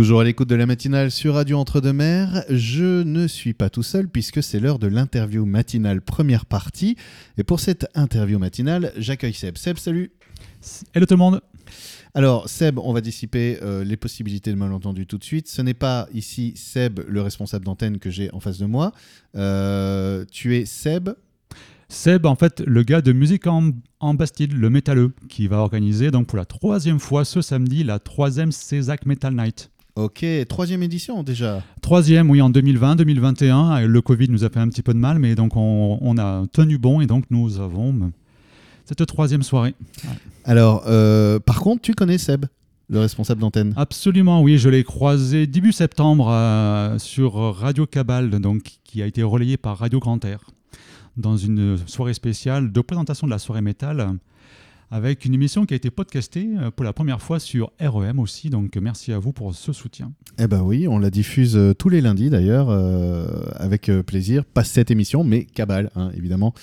Toujours à l'écoute de la matinale sur Radio Entre-deux-Mers, je ne suis pas tout seul puisque c'est l'heure de l'interview matinale première partie. Et pour cette interview matinale, j'accueille Seb. Seb, salut Hello tout le monde alors, Seb, on va dissiper euh, les possibilités de malentendu tout de suite. Ce n'est pas ici Seb, le responsable d'antenne que j'ai en face de moi. Euh, tu es Seb Seb, en fait, le gars de Musique en, Bastille, le métalleux, qui va organiser donc pour la troisième fois ce samedi la troisième Césac Metal Night. Ok, troisième édition déjà. Troisième, oui, en 2020-2021. Le Covid nous a fait un petit peu de mal, mais donc on, a tenu bon et donc nous avons cette troisième soirée. Alors, euh, par contre, tu connais Seb le responsable d'antenne Absolument, oui, je l'ai croisé début septembre euh, sur Radio Cabal, donc, qui a été relayé par Radio Grand Air, dans une soirée spéciale de présentation de la soirée métal avec une émission qui a été podcastée euh, pour la première fois sur REM aussi. Donc merci à vous pour ce soutien. Eh ben oui, on la diffuse euh, tous les lundis d'ailleurs, euh, avec plaisir. Pas cette émission, mais Cabal, hein, évidemment.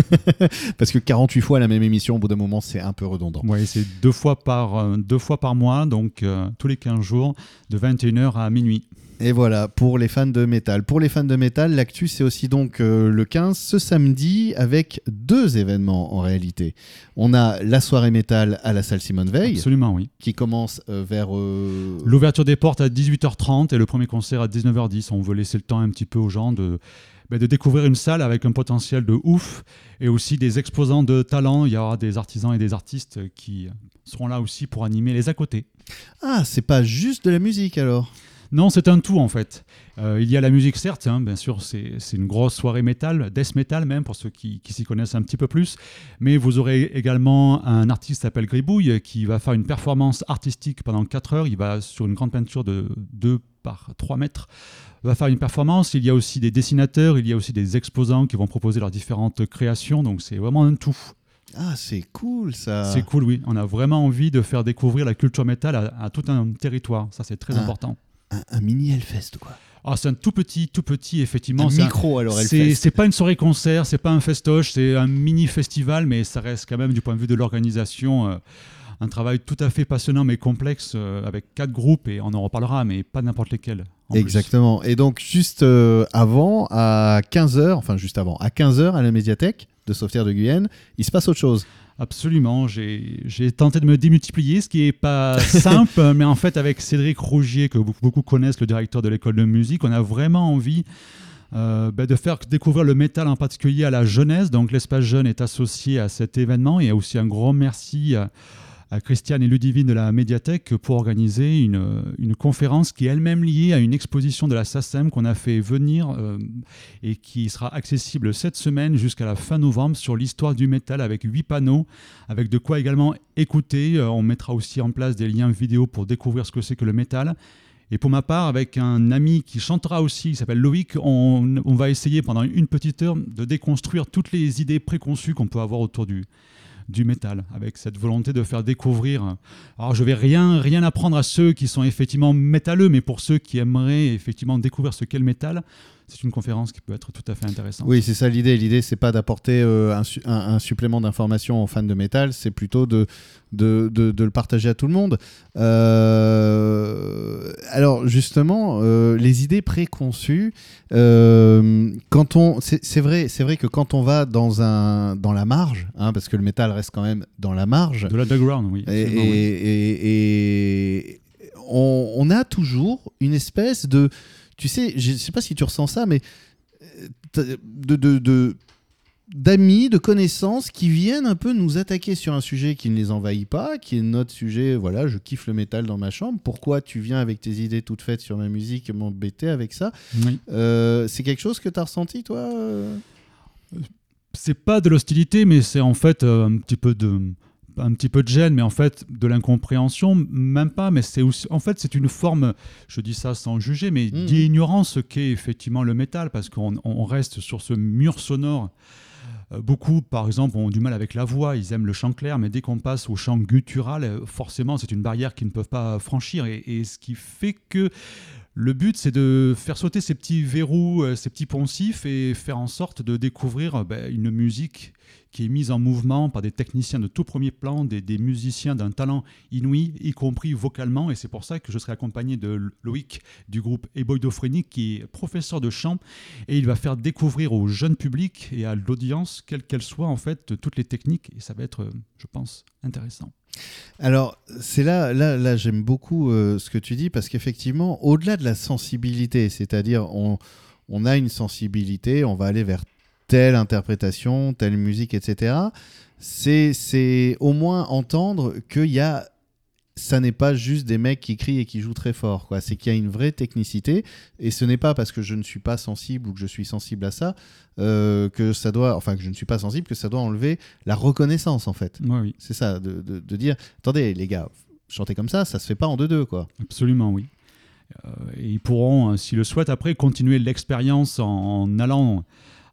Parce que 48 fois la même émission, au bout d'un moment, c'est un peu redondant. Oui, c'est deux, fois par, deux fois par mois, donc tous les 15 jours, de 21h à minuit. Et voilà, pour les fans de métal. Pour les fans de métal, l'actu, c'est aussi donc euh, le 15, ce samedi, avec deux événements en réalité. On a la soirée métal à la salle Simone Veil. Absolument, oui. Qui commence euh, vers. Euh, L'ouverture des portes à 18h30 et le premier concert à 19h10. On veut laisser le temps un petit peu aux gens de. Ben, de découvrir une salle avec un potentiel de ouf et aussi des exposants de talent. Il y aura des artisans et des artistes qui seront là aussi pour animer les à côté. Ah, c'est pas juste de la musique alors? Non, c'est un tout en fait. Euh, il y a la musique, certes, hein, bien sûr, c'est une grosse soirée métal, death metal même, pour ceux qui, s'y connaissent un petit peu plus. Mais vous aurez également un artiste qui s'appelle Gribouille qui va faire une performance artistique pendant 4 heures. Il va sur une grande peinture de 2 par 3 mètres va faire une performance. Il y a aussi des dessinateurs, il y a aussi des exposants qui vont proposer leurs différentes créations. Donc c'est vraiment un tout. Ah, c'est cool ça. C'est cool, oui. On a vraiment envie de faire découvrir la culture métal à, tout un territoire. Ça, c'est très ah. important un, mini Hellfest, quoi. Ah, c'est un tout petit, tout petit, effectivement. Un micro, alors, Hellfest. C'est pas une soirée concert, c'est pas un festoche, c'est un mini festival, mais ça reste quand même, du point de vue de l'organisation, euh, un travail tout à fait passionnant mais complexe, euh, avec quatre groupes, et on en reparlera, mais pas n'importe lesquels. Exactement. Et donc, juste euh, avant, à 15h, enfin, juste avant, à 15h, à la médiathèque de Sauveterre de Guyenne, il se passe autre chose. Absolument, j'ai tenté de me démultiplier, ce qui n'est pas simple, mais en fait avec Cédric Rougier, que beaucoup, connaissent, le directeur de l'école de musique, on a vraiment envie euh, ben, de faire découvrir le métal en particulier à la jeunesse. Donc l'espace jeune est associé à cet événement et aussi un grand merci à à Christiane et Ludivine de la médiathèque pour organiser une, une conférence qui est elle-même liée à une exposition de la SACEM qu'on a fait venir euh, et qui sera accessible cette semaine jusqu'à la fin novembre sur l'histoire du métal avec huit panneaux, avec de quoi également écouter. Euh, on mettra aussi en place des liens vidéo pour découvrir ce que c'est que le métal. Et pour ma part, avec un ami qui chantera aussi, qui s'appelle Loïc, on, on, va essayer pendant une petite heure de déconstruire toutes les idées préconçues qu'on peut avoir autour du, du métal, avec cette volonté de faire découvrir. Alors je vais rien, rien apprendre à ceux qui sont effectivement métalleux, mais pour ceux qui aimeraient effectivement découvrir ce qu'est le métal, c'est une conférence qui peut être tout à fait intéressante. Oui, c'est ça l'idée. L'idée, c'est pas d'apporter euh, un, supplément d'information aux fans de métal, c'est plutôt de, de, de, le partager à tout le monde. Euh, alors, justement, euh, les idées préconçues, quand on, c'est vrai, c'est vrai que quand on va dans un dans la marge, hein, parce que le métal reste quand même dans la marge. De l'underground, oui. Et, et, on, on, a toujours une espèce de tu sais, je ne sais pas si tu ressens ça, mais euh, de, de, d'amis, de connaissances qui viennent un peu nous attaquer sur un sujet qui ne les envahit pas, qui est notre sujet, voilà, je kiffe le métal dans ma chambre, pourquoi tu viens avec tes idées toutes faites sur ma musique m'embêter avec ça? Euh, C'est quelque chose que tu as ressenti, toi? C'est pas de l'hostilité, mais c'est en fait euh, un petit peu de un petit peu de gêne, mais en fait de l'incompréhension, même pas. Mais c'est aussi, en fait, c'est une forme, je dis ça sans juger, mais mmh. d'ignorance qu'est effectivement le métal, parce qu'on reste sur ce mur sonore. Euh, beaucoup, par exemple, ont du mal avec la voix, ils aiment le chant clair, mais dès qu'on passe au chant guttural, euh, forcément, c'est une barrière qu'ils ne peuvent pas franchir. Et, et ce qui fait que Le but, c'est de faire sauter ces petits verrous, euh, ces petits poncifs et faire en sorte de découvrir euh, ben, une musique qui est mise en mouvement par des techniciens de tout premier plan, des, musiciens d'un talent inouï, y compris vocalement. Et c'est pour ça que je serai accompagné de Loïc du groupe Eboidophrenique, qui est professeur de chant. Et il va faire découvrir au jeune public et à l'audience, quelle qu'elle soit, en fait, toutes les techniques. Et ça va être, je pense, intéressant. Alors, c'est là, là, là j'aime beaucoup euh, ce que tu dis, parce qu'effectivement, au-delà de la sensibilité, c'est-à-dire on, on a une sensibilité, on va aller vers telle interprétation, telle musique, etc. C'est au moins entendre qu'il y a ça n'est pas juste des mecs qui crient et qui jouent très fort. Quoi. C'est qu'il y a une vraie technicité. Et ce n'est pas parce que je ne suis pas sensible ou que je suis sensible à ça euh, que ça doit, enfin que je ne suis pas sensible, que ça doit enlever la reconnaissance en fait. oui. C'est ça, de, de, dire, attendez les gars, chanter comme ça, ça se fait pas en deux-deux quoi. Absolument, oui. Euh, et ils pourront, s'ils le souhaitent, après continuer l'expérience en allant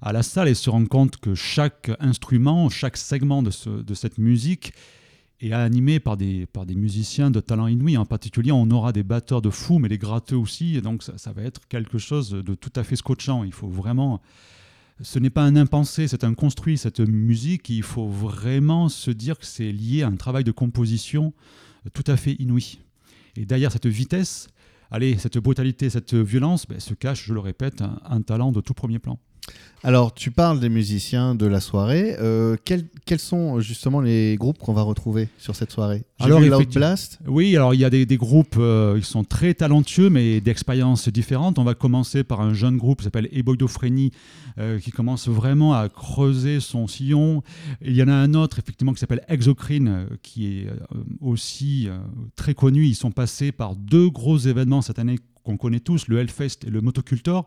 à la salle et se rendre compte que chaque instrument, chaque segment de, ce, de cette musique est animé par des, par des musiciens de talent inouï. En particulier, on aura des batteurs de fou, mais les gratteux aussi. Et donc, ça, ça, va être quelque chose de tout à fait scotchant. Il faut vraiment. Ce n'est pas un impensé, c'est un construit, cette musique. Il faut vraiment se dire que c'est lié à un travail de composition tout à fait inouï. Et derrière cette vitesse, allez, cette brutalité, cette violence, ben, se cache, je le répète, un talent de tout premier plan. Alors, tu parles des musiciens de la soirée. Euh, quels, sont justement les groupes qu'on va retrouver sur cette soirée? Alors, vu Blast. Oui, alors il y a des, groupes, euh, ils sont très talentueux, mais d'expériences différentes. On va commencer par un jeune groupe qui s'appelle Eboidophrenie, euh, qui commence vraiment à creuser son sillon. Il y en a un autre, effectivement, qui s'appelle Exocrine, qui est aussi très connu. Ils sont passés par deux gros événements cette année qu'on connaît tous, le Hellfest et le Motocultor,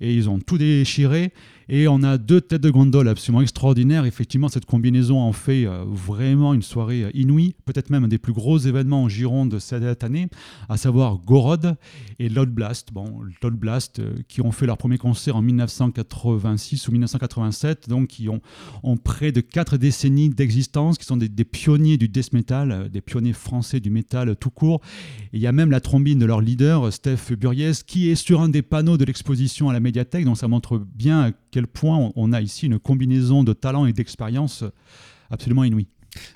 et ils ont tout déchiré. Et on a deux têtes de gondole absolument extraordinaires. Effectivement, cette combinaison en fait euh, vraiment une soirée euh, inouïe, peut-être même un des plus gros événements en Gironde cette année, à savoir Gorod et Loud Blast. Bon, Blast euh, qui ont fait leur premier concert en 1986 ou 1987, donc qui ont, près de quatre décennies d'existence, qui sont des, pionniers du death metal, des pionniers français du métal tout court. Et il y a même la trombine de leur leader, Steph Buriez, qui est sur un des panneaux de l'exposition à la médiathèque, donc ça montre bien quel point on a ici une combinaison de talent et d'expérience absolument inouïe.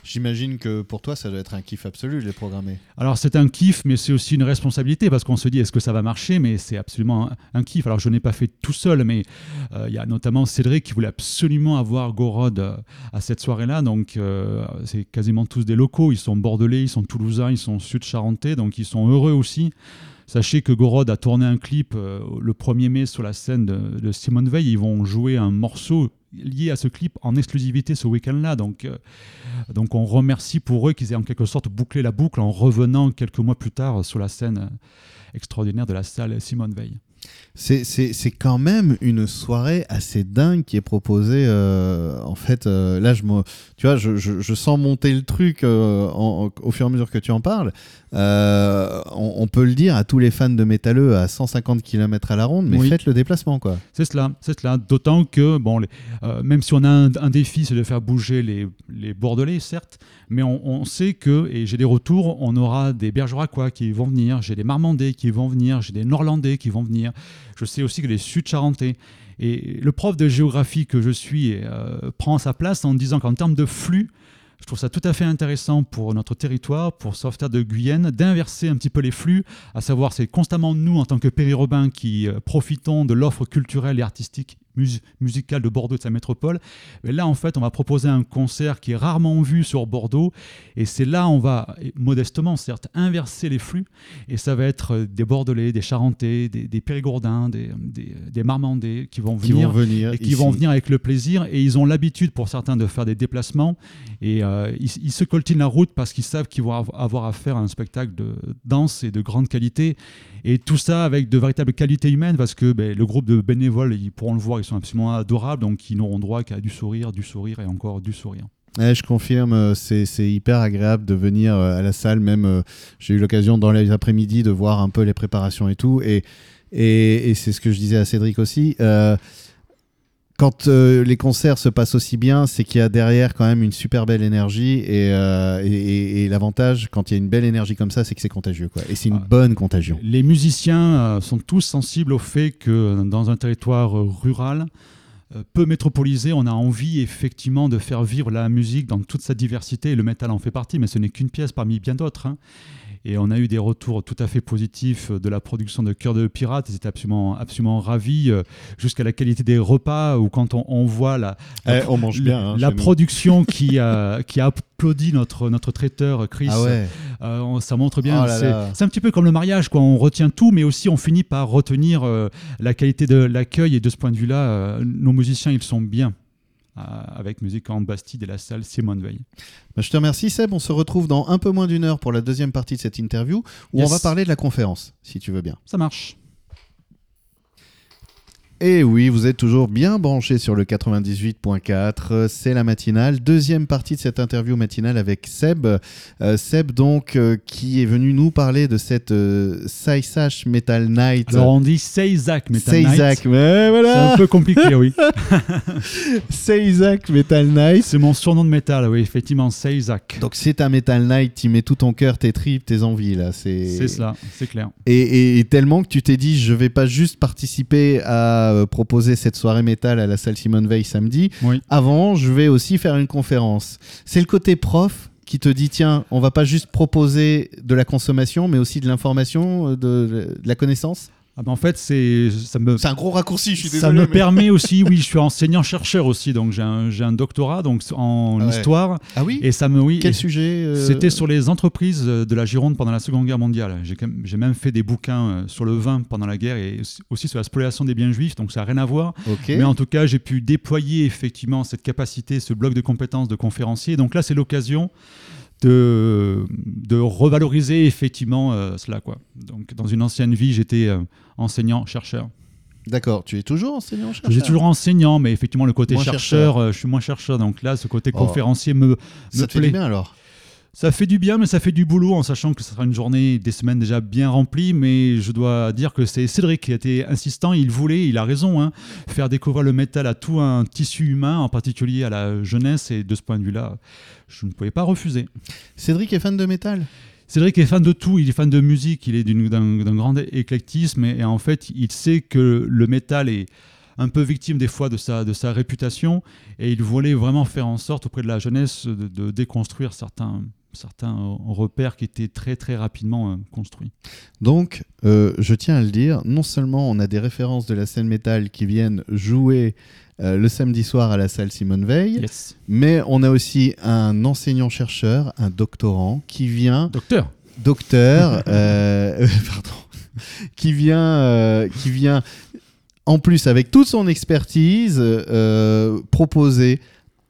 J'imagine que pour toi, ça doit être un kiff absolu de les programmer. Alors, c'est un kiff, mais c'est aussi une responsabilité parce qu'on se dit est-ce que ça va marcher? Mais c'est absolument un, kiff. Alors, je n'ai pas fait tout seul, mais euh, il y a notamment Cédric qui voulait absolument avoir Gorod euh, à cette soirée-là. Donc, euh, c'est quasiment tous des locaux. Ils sont bordelais, ils sont toulousains, ils sont sud-charentais, donc ils sont heureux aussi. Sachez que Gorod a tourné un clip euh, le 1er mai sur la scène de, Simone Veil. Ils vont jouer un morceau lié à ce clip en exclusivité ce week-end-là. Donc, euh, donc on remercie pour eux qu'ils aient en quelque sorte bouclé la boucle en revenant quelques mois plus tard sur la scène extraordinaire de la salle Simone Veil. C'est quand même une soirée assez dingue qui est proposée. Euh, en fait, euh, là, je me, tu vois, je, je, sens monter le truc euh, au fur et à mesure que tu en parles. On, peut le dire à tous les fans de métalleux à 150 km à la ronde, mais faites le déplacement, quoi. C'est cela, c'est cela. D'autant que, bon, même si on a un, un défi, c'est de faire bouger les, les Bordelais, certes, mais on, sait que, et j'ai des retours, on aura des Bergeracois qui vont venir, j'ai des Marmandais qui vont venir, j'ai des Norlandais qui vont venir, je sais aussi que les Sud-Charentais. Et le prof de géographie que je suis euh, prend sa place en disant qu'en termes de flux, je trouve ça tout à fait intéressant pour notre territoire, pour Sauveterre de Guyenne, d'inverser un petit peu les flux, à savoir c'est constamment nous en tant que périurbains qui euh, profitons de l'offre culturelle et artistique musicale de Bordeaux de sa métropole. Mais là, en fait, on va proposer un concert qui est rarement vu sur Bordeaux. Et c'est là, on va, modestement, certes, inverser les flux. Et ça va être euh, des Bordelais, des Charentais, des, Périgourdins, des, des, Marmandais qui vont venir, et qui vont venir avec le plaisir. Et ils ont l'habitude, pour certains, de faire des déplacements. Et euh, ils, se coltinent la route parce qu'ils savent qu'ils vont avoir affaire à un spectacle de danse et de grande qualité. Et tout ça avec de véritables qualités humaines parce que ben, le groupe de bénévoles, ils pourront le voir, ils sont absolument adorables, donc ils n'auront droit qu'à du sourire, du sourire et encore du sourire. je confirme, euh, c'est hyper agréable de venir euh, à la salle. Même, euh, j'ai eu l'occasion dans les après-midi de voir un peu les préparations et tout. Et, et, c'est ce que je disais à Cédric aussi. Quand euh, les concerts se passent aussi bien, c'est qu'il y a derrière quand même une super belle énergie. Et, euh, et- et- et l'avantage, quand il y a une belle énergie comme ça, c'est que c'est contagieux. Quoi. Et c'est une Ah. bonne contagion. Les musiciens euh, sont tous sensibles au fait que dans un territoire rural, peu métropolisé, on a envie effectivement de faire vivre la musique dans toute sa diversité, et le métal en fait partie, mais ce n'est qu'une pièce parmi bien d'autres. hein. Et on a eu des retours tout à fait positifs de la production de Cœur de Pirate, ils étaient absolument, absolument ravis, euh, jusqu'à la qualité des repas, ou quand on, on voit la, la- Eh, on mange bien. hein, la production qui a, qui a applaudi notre, notre traiteur Chris. Ah ouais. Euh, ça montre bien. Oh c'est, un petit peu comme le mariage, quoi. On retient tout, mais aussi on finit par retenir euh, la qualité de l'accueil. Et de ce point de vue-là, euh, nos musiciens, ils sont bien euh, avec Musique en Bastide et la salle Simone Veil. Bah, je te remercie, Seb. On se retrouve dans un peu moins d'une heure pour la deuxième partie de cette interview où Yes. on va parler de la conférence, si tu veux bien. Ça marche. Et oui, vous êtes toujours bien branchés sur le 98.4. C'est la matinale. Deuxième partie de cette interview matinale avec Seb. Euh, Seb, donc, euh, qui est venu nous parler de cette euh, Metal Night. Alors on dit Seizac Metal Night. Seisak, mais C'est voilà un peu compliqué, oui. Seisak Metal Night. C'est mon surnom de métal, oui, effectivement, Seizac. Donc, c'est un Metal Night, tu mets tout ton cœur, tes tripes, tes envies, là. C'est C'est cela, c'est clair. Et, et- et tellement que tu t'es dit, je vais pas juste participer à euh, proposer cette soirée métal à la salle Simone Veil samedi. Oui. Avant, je vais aussi faire une conférence. C'est le côté prof qui te dit, tiens, on va pas juste proposer de la consommation, mais aussi de l'information, euh, de, de la connaissance? Ah ben, en fait, c'est, ça me, C'est un gros raccourci, je suis Ça désolé. me mais- permet aussi, oui, je suis enseignant-chercheur aussi, donc j'ai un, doctorat donc, en Ah ouais. histoire. Ah oui Et ça me, oui, Quel et sujet euh, c'était sur les entreprises de la Gironde pendant la Seconde Guerre mondiale. J'ai, même- fait des bouquins euh, sur le vin pendant la guerre et aussi- sur la spoliation des biens juifs, donc ça n'a rien à voir. Mais en tout cas, j'ai pu déployer effectivement cette capacité, ce bloc de compétences de conférencier. Donc là, c'est l'occasion de, de revaloriser effectivement euh, cela. Quoi. Donc, dans une ancienne vie, j'étais euh, enseignant-chercheur. D'accord. Tu es toujours enseignant Je suis toujours enseignant, mais effectivement, le côté chercheur, euh, je suis moins chercheur. Donc là, ce côté Oh. conférencier me, Ça me te fait plaît. du bien alors? Ça fait du bien, mais ça fait du boulot en sachant que ce sera une journée, des semaines déjà bien remplies. Mais je dois dire que c'est Cédric qui a été insistant. Il voulait, il a raison, hein, faire découvrir le métal à tout un tissu humain, en particulier à la jeunesse. Et de ce point de vue-là, je ne pouvais pas refuser. Cédric est fan de métal? Cédric est fan de tout, il est fan de musique, il est d'un d'un grand éclectisme et, et en fait il sait que le métal est un peu victime des fois de sa, de sa réputation et il voulait vraiment faire en sorte auprès de la jeunesse de, de déconstruire certains, certains repères qui étaient très très rapidement euh, construits. Donc, euh, je tiens à le dire, non seulement on a des références de la scène métal qui viennent jouer euh, le samedi soir à la salle Simone Veil, Yes. mais on a aussi un enseignant-chercheur, un doctorant, qui vient, Docteur docteur, pardon, qui vient, qui vient, en plus avec toute son expertise, proposer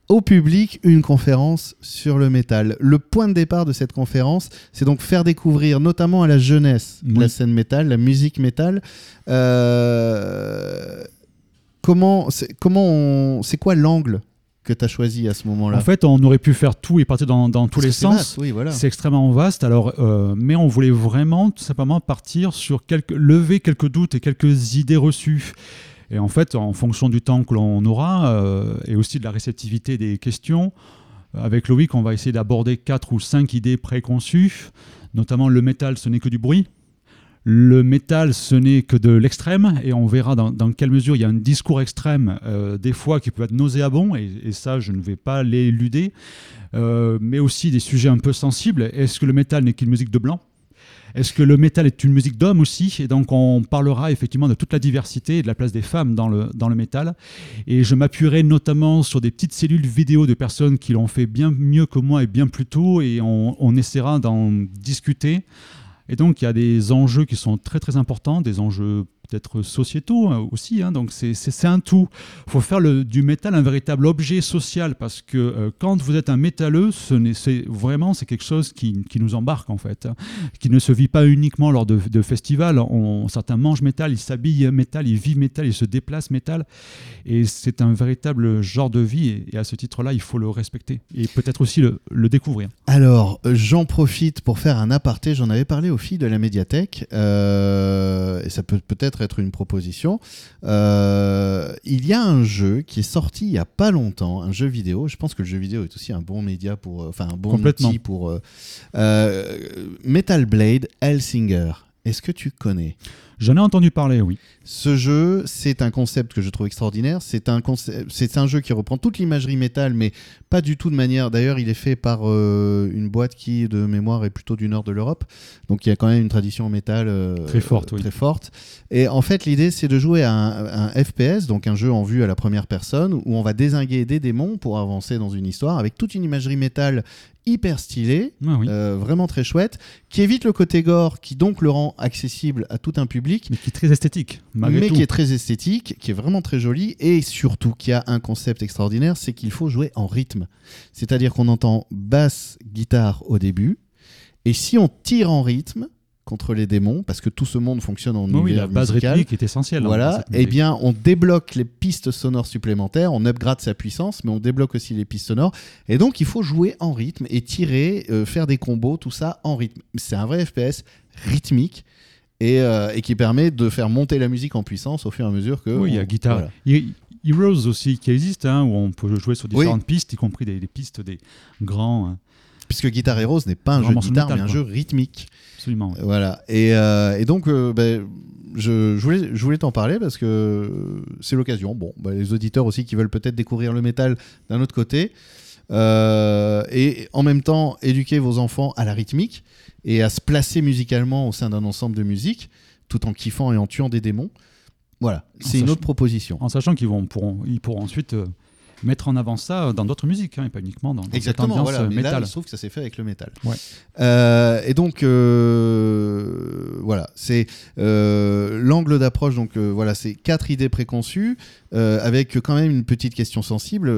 au public une conférence sur le métal. Le point de départ de cette conférence, c'est donc faire découvrir notamment à la jeunesse Oui. la scène métal, la musique métal. Euh, comment, c'est, comment c'est quoi l'angle que tu as choisi à ce moment-là? En fait on aurait pu faire tout et partir dans, dans tous les sens. vaste, oui, voilà. C'est extrêmement vaste, alors, euh, mais on voulait vraiment tout simplement partir sur quelques, lever quelques doutes et quelques idées reçues. Et en fait, en fonction du temps que l'on aura euh, et aussi de la réceptivité des questions, euh, avec Loïc, on va essayer d'aborder quatre ou cinq idées préconçues, notamment le métal, ce n'est que du bruit. Le métal, ce n'est que de l'extrême, et on verra dans, quelle mesure il y a un discours extrême, euh, des fois qui peut être nauséabond, et, ça, je ne vais pas l'éluder, mais aussi des sujets un peu sensibles. Est-ce que le métal n'est qu'une musique de blanc? Est-ce que le métal est une musique d'homme aussi? Et donc, on parlera effectivement de toute la diversité et de la place des femmes dans le, dans le métal. Et je m'appuierai notamment sur des petites cellules vidéo de personnes qui l'ont fait bien mieux que moi et bien plus tôt, et on, on essaiera d'en discuter. Et donc, il y a des enjeux qui sont très très importants, des enjeux peut-être sociétaux hein, aussi. hein. donc, c'est- un tout. Il faut faire du métal un véritable objet social parce que euh, quand vous êtes un métalleux, c'est vraiment c'est quelque chose qui, qui nous embarque en fait, hein, qui ne se vit pas uniquement lors de, festivals. Certains mangent métal, ils s'habillent métal, ils vivent métal, ils se déplacent métal. Et c'est un véritable genre de vie. Et, à ce titre-là, il faut le respecter et peut-être aussi le, découvrir. Alors, j'en profite pour faire un aparté. J'en avais parlé aux filles de la médiathèque. euh, et ça peut peut-être peut-être être une proposition. Euh, il y a un jeu qui est sorti il y a pas longtemps, un jeu vidéo. Je pense que le jeu vidéo est aussi un bon média pour, euh, enfin un bon Complètement. outil pour euh, Metal Blade Hellsinger. Est-ce que tu connais? J'en ai entendu parler, oui. ce jeu, c'est un concept que je trouve extraordinaire. C'est un, concept- c'est un jeu qui reprend toute l'imagerie métal, mais pas du tout de manière. D'ailleurs, il est fait par euh, une boîte qui, de mémoire, est plutôt du nord de l'Europe. Donc, il y a quand même une tradition métal euh, Très forte, oui. très forte. Et en fait, l'idée, c'est de jouer à un, un FPS, donc un jeu en vue à la première personne, où on va désinguer des démons pour avancer dans une histoire avec toute une imagerie métal hyper stylée. Ah oui. euh, vraiment très chouette, qui évite le côté gore, qui donc le rend accessible à tout un public, mais qui est très esthétique, malgré mais tout. qui est très esthétique, qui est vraiment très joli, et surtout qui a un concept extraordinaire, c'est qu'il faut jouer en rythme. C'est-à-dire qu'on entend basse, guitare au début, et si on tire en rythme contre les démons, parce que tout ce monde fonctionne en Oui, la base musical, rythmique est essentielle. hein, voilà, eh bien, on débloque les pistes sonores supplémentaires, on upgrade sa puissance, mais on débloque aussi les pistes sonores. Et donc, il faut jouer en rythme et tirer, euh, faire des combos, tout ça en rythme. C'est un vrai FPS rythmique et, euh, et qui permet de faire monter la musique en puissance au fur et à mesure que. Oui, il y a on- Guitar voilà. He- Heroes aussi qui existe, hein, où on peut jouer sur Oui. différentes pistes, y compris des, des pistes des grands. hein. Puisque Guitar Heroes n'est pas un jeu de guitare, métal, mais un quoi. jeu rythmique. Absolument. Voilà. Et, euh, et donc, euh, ben, je, je voulais, je voulais t'en parler parce que c'est l'occasion. Bon, ben, les auditeurs aussi qui veulent peut-être découvrir le métal d'un autre côté. Euh, et en même temps, éduquer vos enfants à la rythmique et à se placer musicalement au sein d'un ensemble de musique, tout en kiffant et en tuant des démons. Voilà, c'est une autre proposition. En sachant qu'ils vont, pourront, ils pourront ensuite euh, mettre en avant ça dans d'autres musiques, hein, et pas uniquement dans, dans cette Exactement, ambiance voilà. euh, là, métal. il se trouve que ça s'est fait avec le métal. Ouais. Euh, et donc, euh, voilà, c'est euh, l'angle d'approche. Donc, voilà, c'est quatre idées préconçues avec quand même une petite question sensible.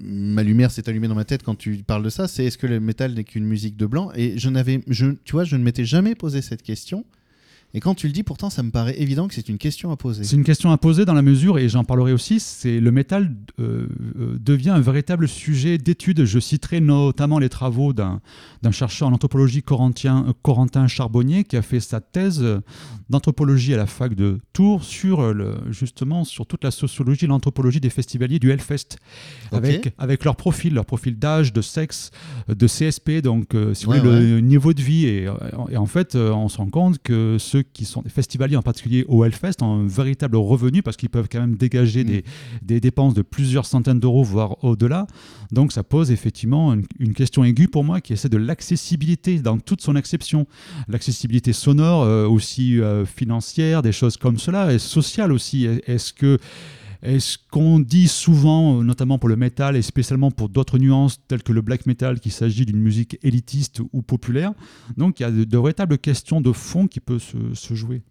Ma lumière s'est allumée dans ma tête quand tu parles de ça. C'est est-ce que le métal n'est qu'une musique de blanc? Et je n'avais, je, tu vois, je ne m'étais jamais posé cette question. Et quand tu le dis, pourtant, ça me paraît évident que c'est une question à poser. C'est une question à poser dans la mesure, et j'en parlerai aussi, c'est le métal euh, euh, devient un véritable sujet d'étude. Je citerai notamment les travaux d'un chercheur en anthropologie corintien, euh, Corentin Charbonnier qui a fait sa thèse d'anthropologie à la fac de Tours sur le, justement sur toute la sociologie et l'anthropologie des festivaliers du Hellfest, avec, avec leur profil, leur profil d'âge, de sexe, de CSP, donc euh, si vous Ouais, voulez, le niveau de vie. Et, et en fait, on se rend compte que ceux qui sont des festivaliers, en particulier au Hellfest, ont un véritable revenu parce qu'ils peuvent quand même dégager Mm. des, des dépenses de plusieurs centaines d'euros, voire au-delà. Donc ça pose effectivement une, une question aiguë pour moi qui essaie de l'accessibilité dans toute son acception. L'accessibilité sonore, euh, aussi euh, financière, des choses comme cela, et sociale aussi. Est-ce que est-ce qu'on dit souvent, euh, notamment pour le métal et spécialement pour d'autres nuances telles que le black metal, qu'il s'agit d'une musique élitiste ou populaire Donc il y a de, véritables questions de fond qui peuvent se jouer.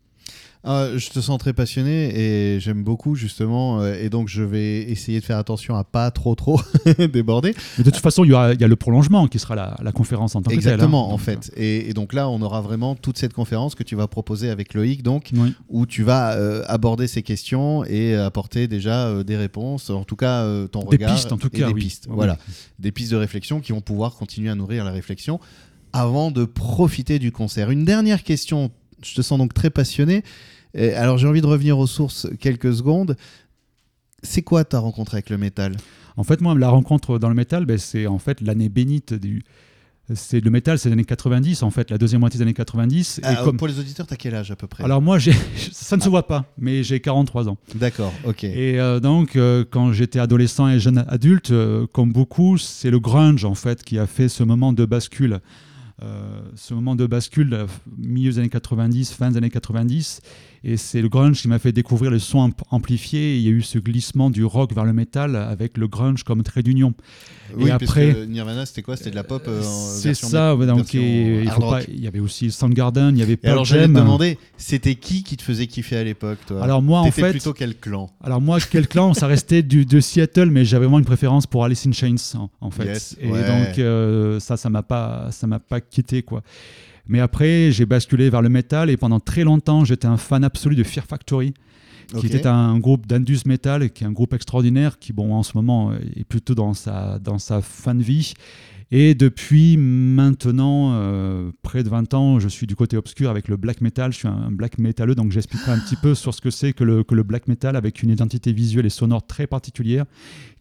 Ah, je te sens très passionné et j'aime beaucoup justement euh, et donc je vais essayer de faire attention à pas trop trop déborder. Mais de toute façon, il y, aura, il y a le prolongement qui sera la, la conférence en tant que telle. Exactement hein. en Donc, fait. Et, et donc là on aura vraiment toute cette conférence que tu vas proposer avec Loïc donc euh, oui. où tu vas euh, aborder ces questions et apporter déjà euh, des réponses, en tout cas euh, ton Des regard pistes, en tout et des oui. pistes. Oui, Voilà, des pistes de réflexion qui vont pouvoir continuer à nourrir la réflexion avant de profiter du concert. Une dernière question, je te sens donc très passionné. Et alors j'ai envie de revenir aux sources quelques secondes. C'est quoi ta rencontre avec le métal? En fait, moi, la rencontre dans le métal, ben, c'est en fait l'année bénite du. C'est le métal, c'est les années 90, en fait, la deuxième moitié des années 90. Ah, et comme... Pour les auditeurs, t'as quel âge à peu près? Alors moi, ça ne se voit pas, mais j'ai 43 ans. D'accord, ok. Et euh, donc, euh, quand j'étais adolescent et jeune adulte, euh, comme beaucoup, c'est le grunge en fait qui a fait ce moment de bascule. Euh, ce moment de bascule, milieu des années 90, fin des années 90. Et c'est le grunge qui m'a fait découvrir le son amp- amplifié. Il y a eu ce glissement du rock vers le métal avec le grunge comme trait d'union. oui, et après- Nirvana, c'était quoi? C'était de la pop euh, c'est ça. donc, et il, hard faut pas- rock. il y avait aussi Soundgarden, il y avait Pearl alors, j'allais te demander, c'était qui qui te faisait kiffer à l'époque, toi? Alors moi, en fait, plutôt quel clan? Alors moi, quel clan? Ça restait du, de Seattle, mais j'avais vraiment une préférence pour Alice in Chains, en, en fait. Yes, et ouais. donc euh, ça, ça m'a pas, ça m'a pas quitté quoi. Mais après, j'ai basculé vers le métal et pendant très longtemps, j'étais un fan absolu de Fear Factory, qui était un groupe d'Indus Metal, qui est un groupe extraordinaire, qui bon en ce moment euh, est plutôt dans sa dans sa fin de vie. Et depuis maintenant euh, près de 20 ans, je suis du côté obscur avec le black metal. Je suis un black metaleux, donc j'expliquerai un petit peu sur ce que c'est que le, black metal avec une identité visuelle et sonore très particulière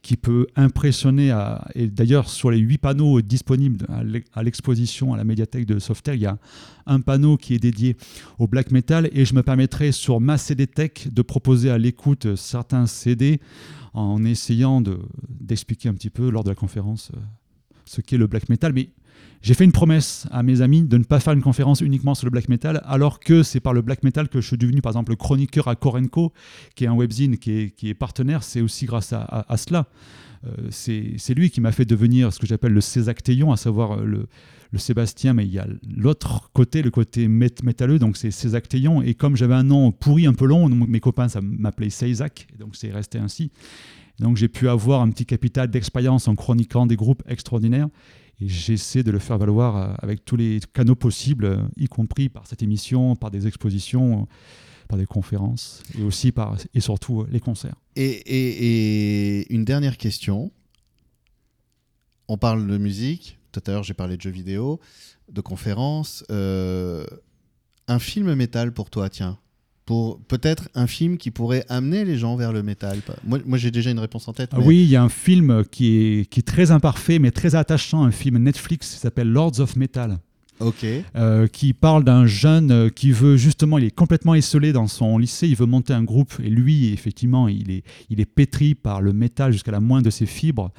qui peut impressionner. Et d'ailleurs, sur les huit panneaux disponibles à l'exposition à la médiathèque de Softair, il y a un panneau qui est dédié au black metal et je me permettrai sur ma CD Tech de proposer à l'écoute certains CD en essayant d'expliquer un petit peu lors de la conférence euh, ce qu'est le black metal. Mais j'ai fait une promesse à mes amis de ne pas faire une conférence uniquement sur le black metal, alors que c'est par le black metal que je suis devenu, par exemple, le chroniqueur à Korenko, qui est un webzine qui est, partenaire. C'est aussi grâce à, cela. Euh, c'est lui qui m'a fait devenir ce que j'appelle le Césactéon, à savoir le, le, Sébastien, mais il y a l'autre côté, le côté métalleux, donc c'est Césactéon. Et comme j'avais un nom pourri, un peu long, mes copains m'appelaient Césac, donc c'est resté ainsi. Donc j'ai pu avoir un petit capital d'expérience en chroniquant des groupes extraordinaires et j'essaie de le faire valoir euh, avec tous les canaux possibles, euh, y compris par cette émission, par des expositions, euh, par des conférences et aussi par et surtout les concerts. Et, une dernière question. On parle de musique. Tout à l'heure, j'ai parlé de jeux vidéo, de conférences. un film métal pour toi, tiens pour peut-être un film qui pourrait amener les gens vers le métal Moi, moi j'ai déjà une réponse en tête. Ah oui, il y a un film qui est, qui est très imparfait, mais très attachant, un film Netflix qui s'appelle Lords of Metal. Ok. Euh, qui parle d'un jeune euh, qui veut justement, il est complètement esselé dans son lycée, il veut monter un groupe et lui, effectivement, il est, il est pétri par le métal jusqu'à la moindre de ses fibres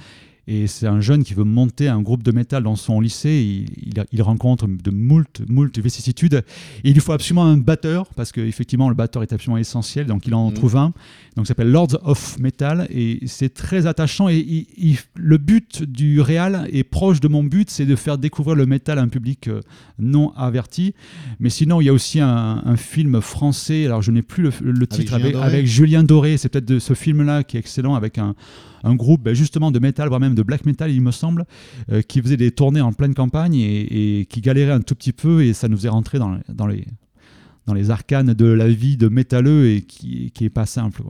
et c'est un jeune qui veut monter un groupe de métal dans son lycée. Il, il, rencontre de moult, moult vicissitudes. Et il lui faut absolument un batteur, parce qu'effectivement, le batteur est absolument essentiel. Donc, il en mm. trouve un. Donc, il s'appelle Lords of Metal. Et c'est très attachant. Et le but du réal est proche de mon but, c'est de faire découvrir le métal à un public euh, non averti. Mais sinon, il y a aussi un, film français. Alors, je n'ai plus le, titre avec, avec Julien Doré. C'est peut-être de ce film-là qui est excellent avec un un groupe ben, justement de métal, voire même de black metal, il me semble, euh, qui faisait des tournées en pleine campagne et, qui galérait un tout petit peu et ça nous faisait rentrer dans, dans, les, dans les arcanes de la vie de métalleux et qui, qui est pas simple.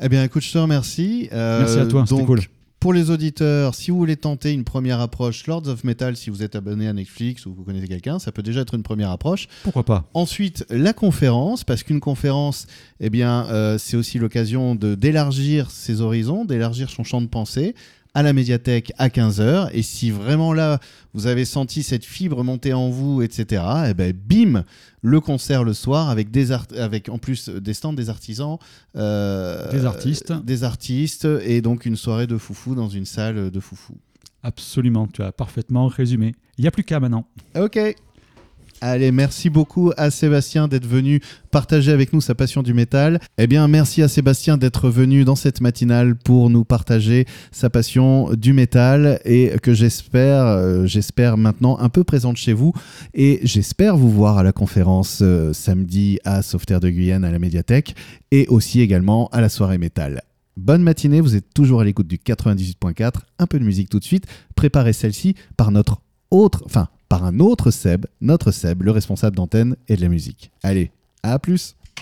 Eh bien, écoute, je te remercie. Euh, Merci à toi, c'était cool. Pour les auditeurs, si vous voulez tenter une première approche Lords of Metal, si vous êtes abonné à Netflix ou vous connaissez quelqu'un, ça peut déjà être une première approche. Pourquoi pas? Ensuite, la conférence, parce qu'une conférence, eh bien, euh, c'est aussi l'occasion de d'élargir ses horizons, d'élargir son champ de pensée à la médiathèque à 15h. Et si vraiment là, vous avez senti cette fibre monter en vous, etc., et eh ben, bim, le concert le soir avec, des avec en plus des stands des artisans. Euh, des artistes. Des artistes et donc une soirée de foufou dans une salle de foufou. Absolument, tu as parfaitement résumé. Il n'y a plus qu'à maintenant. Ok. Allez, merci beaucoup à Sébastien d'être venu partager avec nous sa passion du métal. Eh bien, merci à Sébastien d'être venu dans cette matinale pour nous partager sa passion du métal et que j'espère, euh, j'espère maintenant un peu présente chez vous. Et j'espère vous voir à la conférence euh, samedi à Sauveterre de Guyane à la médiathèque et aussi également à la soirée métal. Bonne matinée, vous êtes toujours à l'écoute du 98.4. Un peu de musique tout de suite. Préparez celle-ci par notre autre, enfin par un autre Seb, notre Seb, le responsable d'antenne et de la musique. Allez, à plus